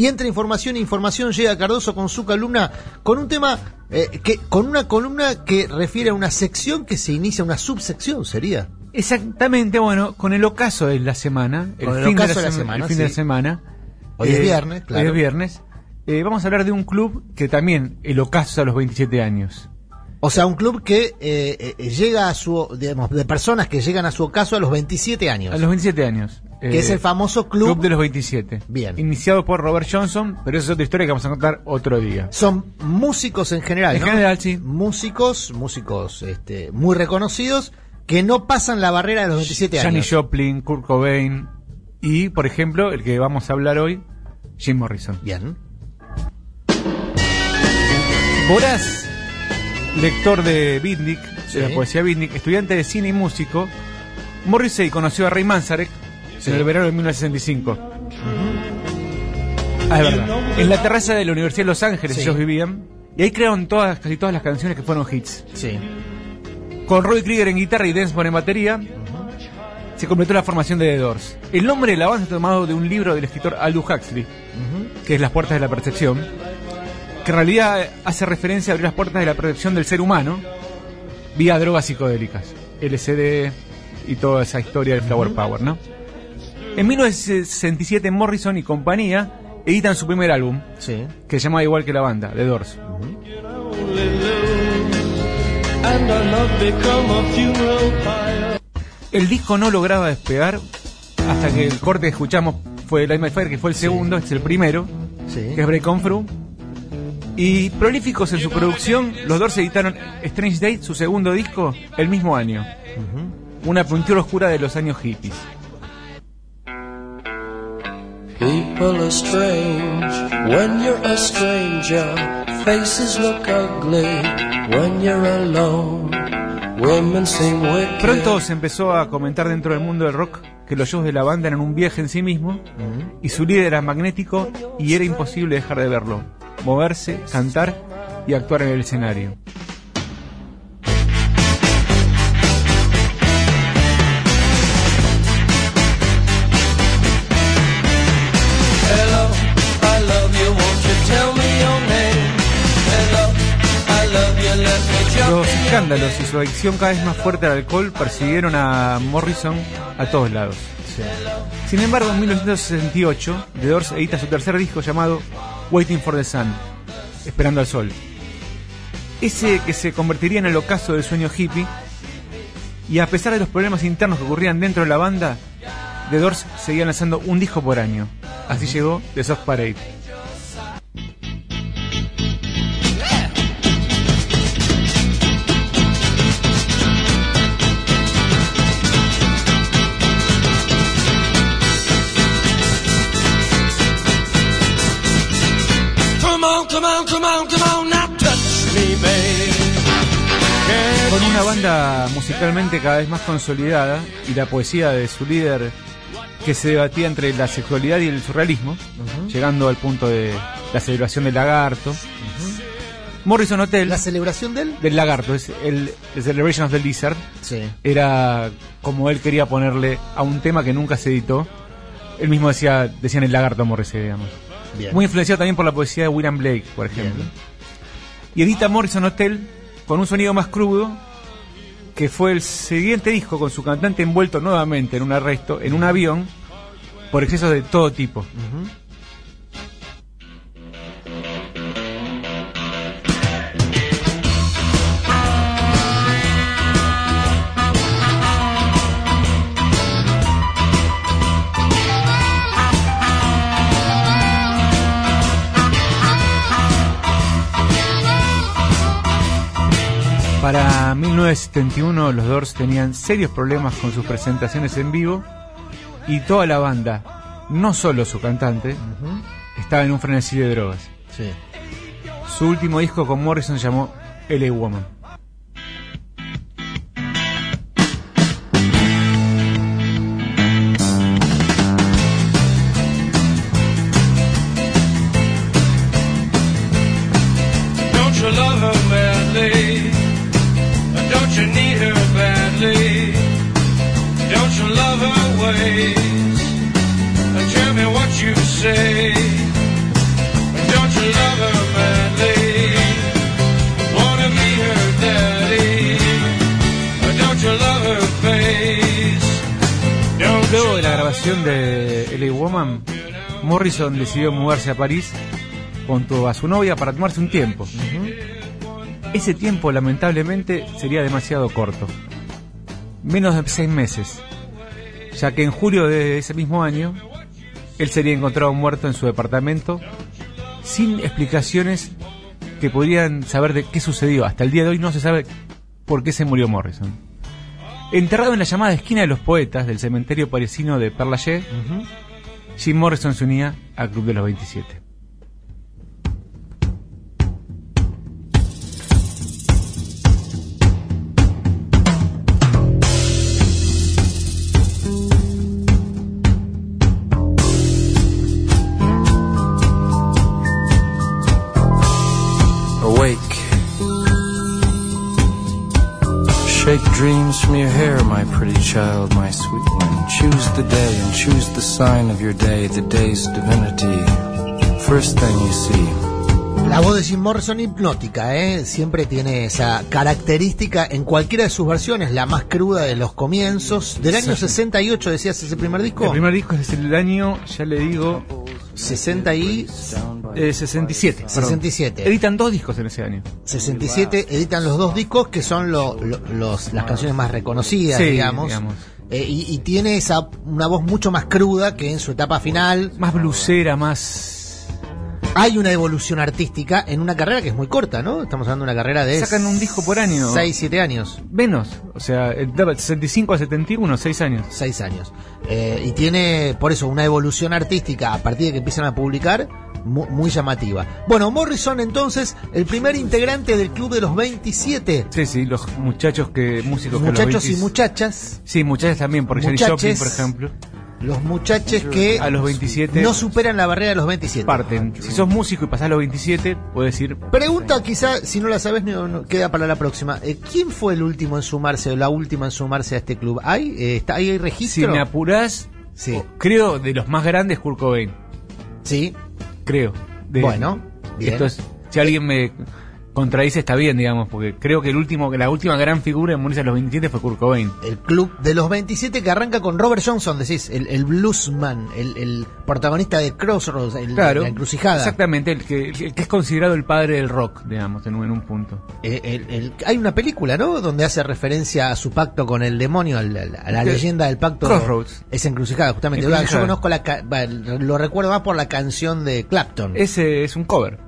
Y entre información e información llega Cardoso con su columna con un tema eh, que con una columna que refiere a una sección que se inicia una subsección, sería. Exactamente, bueno, con el ocaso de la semana, el, el fin, de ocaso la, de la sema- semana, el fin sí. de la semana. Hoy es viernes, claro. Hoy es viernes. Eh, vamos a hablar de un club que también el ocaso a los 27 años. O sea, un club que eh, eh, llega a su, digamos, de personas que llegan a su ocaso a los 27 años. A los 27 años. que Eh, es el famoso club. Club de los 27. Bien. Iniciado por Robert Johnson, pero esa es otra historia que vamos a contar otro día. Son músicos en general, En ¿no? general, sí. Músicos, músicos este, muy reconocidos que no pasan la barrera de los 27 Janis años. Joplin, Kurt Cobain y, por ejemplo, el que vamos a hablar hoy, Jim Morrison. Bien. Voraz, lector de Bitnik, Sí. de la poesía Bitnik, estudiante de cine y músico, Morrissey conoció a Ray Manzarek Sí. en el verano de 1965. Ah, es verdad. En la terraza de la Universidad de Los Ángeles Sí. ellos vivían y ahí crearon todas, casi todas las canciones que fueron hits. Sí. Con Roy Krieger en guitarra y Densmore en batería, se completó la formación de The Doors. El nombre de la banda está tomado de un libro del escritor Aldous Huxley, que es Las Puertas de la Percepción, que en realidad hace referencia a abrir las puertas de la percepción del ser humano vía drogas psicodélicas, LSD y toda esa historia del Flower Power, ¿no? En 1967 Morrison y compañía editan su primer álbum, Sí. que se llama igual que la banda, The Doors. and our love become a funeral pyre. El disco no lograba despegar hasta que el corte que escuchamos fue Light My Fire, que fue el segundo, este es el primero, Sí. que es Break On Through. Y prolíficos en su producción, los Doors editaron Strange Date, su segundo disco, el mismo año. Una pintura oscura de los años hippies. People are strange when you're a stranger. Faces look ugly when you're alone. Women seem wicked. Pronto se empezó a comentar dentro del mundo del rock que los shows de la banda eran un viaje en sí mismo y su líder era magnético y era imposible dejar de verlo, moverse, cantar y actuar en el escenario. Los escándalos y su adicción cada vez más fuerte al alcohol persiguieron a Morrison a todos lados. Sin embargo, en 1968, The Doors edita su tercer disco llamado Waiting for the Sun, Esperando al Sol. Ese que se convertiría en el ocaso del sueño hippie, y a pesar de los problemas internos que ocurrían dentro de la banda, The Doors seguían lanzando un disco por año. Así llegó The Soft Parade. Una banda musicalmente cada vez más consolidada y la poesía de su líder que se debatía entre la sexualidad y el surrealismo, llegando al punto de la celebración del lagarto. Morrison Hotel, La celebración del. del lagarto, es el The Celebration of the Lizard, Sí. era como él quería ponerle a un tema que nunca se editó. Él mismo decía, decían el lagarto Morrissey, digamos. Bien. Muy influenciado también por la poesía de William Blake, por ejemplo. Bien. Y edita Morrison Hotel con un sonido más crudo, que fue el siguiente disco con su cantante envuelto nuevamente en un arresto, en un avión, por excesos de todo tipo. Para 1971 los Doors tenían serios problemas con sus presentaciones en vivo y toda la banda, no solo su cantante, estaba en un frenesí de drogas. Sí. Su último disco con Morrison se llamó LA Woman. Woman, Morrison decidió mudarse a París junto a su novia para tomarse un tiempo. Ese tiempo, lamentablemente, sería demasiado corto. Menos de seis meses. Ya que en julio de ese mismo año, él sería encontrado muerto en su departamento sin explicaciones que podrían saber de qué sucedió. Hasta el día de hoy no se sabe por qué se murió Morrison. Enterrado en la llamada esquina de los poetas del cementerio parisino de Père Lachaise, Jim Morrison se unía al Club de los 27. Shake dreams from your hair, my pretty child, my sweet one. Choose the day and choose the sign of your day, the day's divinity. First thing you see. La voz de Jim Morrison hipnótica, ¿eh? siempre tiene esa característica en cualquiera de sus versiones, la más cruda de los comienzos. Del año 68 decías ese primer disco. El primer disco es el año, ya le digo, 60 y eh, 67. perdón. 67. Editan dos discos en ese año. 67 editan los dos discos que son lo- lo- los, las canciones más reconocidas, Sí, digamos. digamos. Eh, y, y tiene esa una voz mucho más cruda que en su etapa final. Más blusera, más... Hay una evolución artística en una carrera que es muy corta, ¿no? Estamos hablando de una carrera de Sacan un disco por año. 6, 7 años. Menos. O sea, de 65 a 71, 6 años. 6 años. Eh, y tiene, por eso, una evolución artística a partir de que empiezan a publicar mu- muy, llamativa. Bueno, Morrison entonces, el primer integrante del Club de los 27. Sí, sí, los muchachos que... Músicos que a los Muchachos y 20 muchachas. Sí, muchachas también, por Janis Muchaches. Joplin, por ejemplo. Los muchachos que A los 27 no superan la barrera de los 27. parten. Si sos músico y pasás los 27, puedes ir... Pregunta quizá, si no la sabes, no, no- queda para la próxima. Eh, ¿Quién fue el último en sumarse o la última en sumarse a este club? ¿Hay, eh, está, ¿hay Si registro? me apurás, Sí. o- creo de los más grandes Kurt Cobain. Sí. Creo. De- Bueno, bien. Esto es, si alguien me contradice está bien, digamos, porque creo que el último, la última gran figura en morirse a los 27 fue Kurt Cobain. El club de los 27 que arranca con Robert Johnson, decís, el, el bluesman, el, el protagonista de Crossroads, el, Claro. la encrucijada. Exactamente, el que, el que es considerado el padre del rock, digamos, en un, en un punto. Eh, el- el- hay una película, ¿no? Donde hace referencia a su pacto con el demonio, a la, a la Que- leyenda del pacto. Crossroads. Es encrucijada, justamente. Encrucijada. Yo conozco la. Lo recuerdo más por la canción de Clapton. Ese es un cover.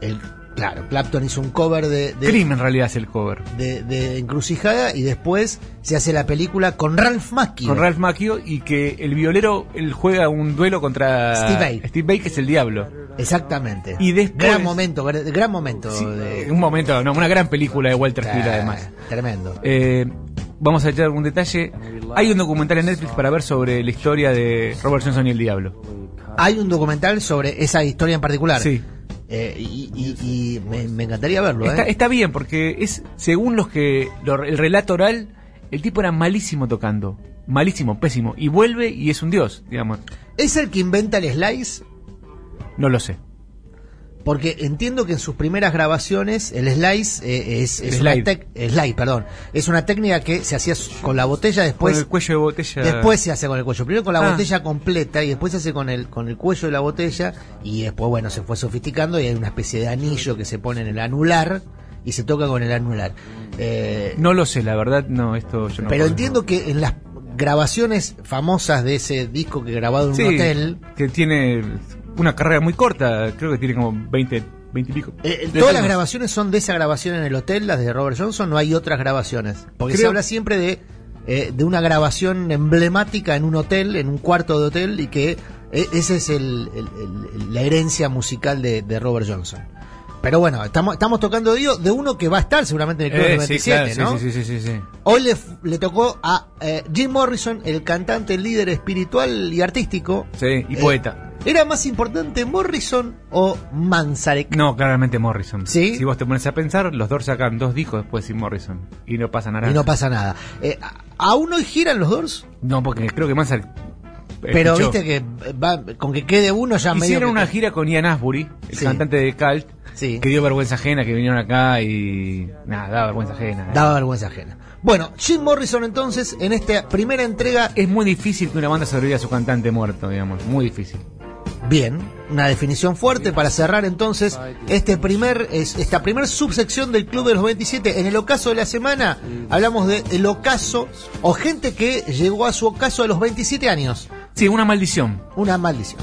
El, claro, Clapton hizo un cover de, de, Cream en realidad es el cover. de- de Encrucijada y después se hace la película con Ralph Macchio. Con Ralph Macchio y que el violero él juega un duelo contra Steve Vai. Steve Vai, que es el diablo. Exactamente. Y después- Gran momento, gran, momento. Sí, de- un momento, no, una gran película de Walter Hill además. Tremendo. Eh, vamos a echar algún detalle. Hay un documental en Netflix para ver sobre la historia de Robert Johnson y el diablo. Hay un documental sobre esa historia en particular. Sí. Eh, y y- y me, me encantaría verlo, Está, ¿eh? está bien, porque es, según los que, lo- el relato oral, el tipo era malísimo tocando. Malísimo, pésimo. Y vuelve y es un dios, digamos. ¿Es el que inventa el slice? No lo sé. Porque entiendo que en sus primeras grabaciones el slice eh, es, El es una slide. eh, slide, perdón, es una técnica que se hacía con la botella después Con el cuello de botella. después se hace con el cuello, primero con la Ah. botella completa y después se hace con el con el cuello de la botella y después bueno, se fue sofisticando y hay una especie de anillo que se pone en el anular y se toca con el anular. Eh, No lo sé, la verdad, no, esto yo no pero puedo- entiendo que en las grabaciones famosas de ese disco que grabado en un hotel, que tiene una carrera muy corta, creo que tiene como 20, 20 y pico. Eh, todas las grabaciones son de esa grabación en el hotel, las de Robert Johnson, no hay otras grabaciones. Porque se habla siempre de, eh, de una grabación emblemática en un hotel, en un cuarto de hotel, y que eh, esa es el, el- el- la herencia musical de, de Robert Johnson. Pero bueno, estamos, estamos tocando de, de uno que va a estar seguramente en el Club Eh, del sí, 27, claro, ¿no? sí, sí, sí, sí, sí. Hoy le, tocó a eh, Jim Morrison, el cantante, el líder espiritual y artístico. Sí, y Eh, poeta. ¿Era más importante Morrison o Manzarek? No, claramente Morrison. ¿Sí? Si vos te pones a pensar, los Doors sacan dos discos después sin Morrison. Y no pasa nada. Y no pasa nada. Eh, ¿a- ¿Aún hoy giran los Doors? No, porque creo que Manzarek. Pero escuchó. viste que va, con que quede uno ya medio. Hicieron que- una gira con Ian Asbury, el Sí. cantante de Cult, Sí. que dio vergüenza ajena, que vinieron acá y. Nada, daba vergüenza ajena. Daba vergüenza ajena. Bueno, Jim Morrison entonces en esta primera entrega, Es muy difícil que una banda sobreviva a su cantante muerto, digamos. Muy difícil. Bien, una definición fuerte para cerrar entonces este primer, es- esta primer subsección del Club de los 27. En el ocaso de la semana hablamos de el ocaso o gente que llegó a su ocaso a los 27 años. Sí, una maldición. Una maldición.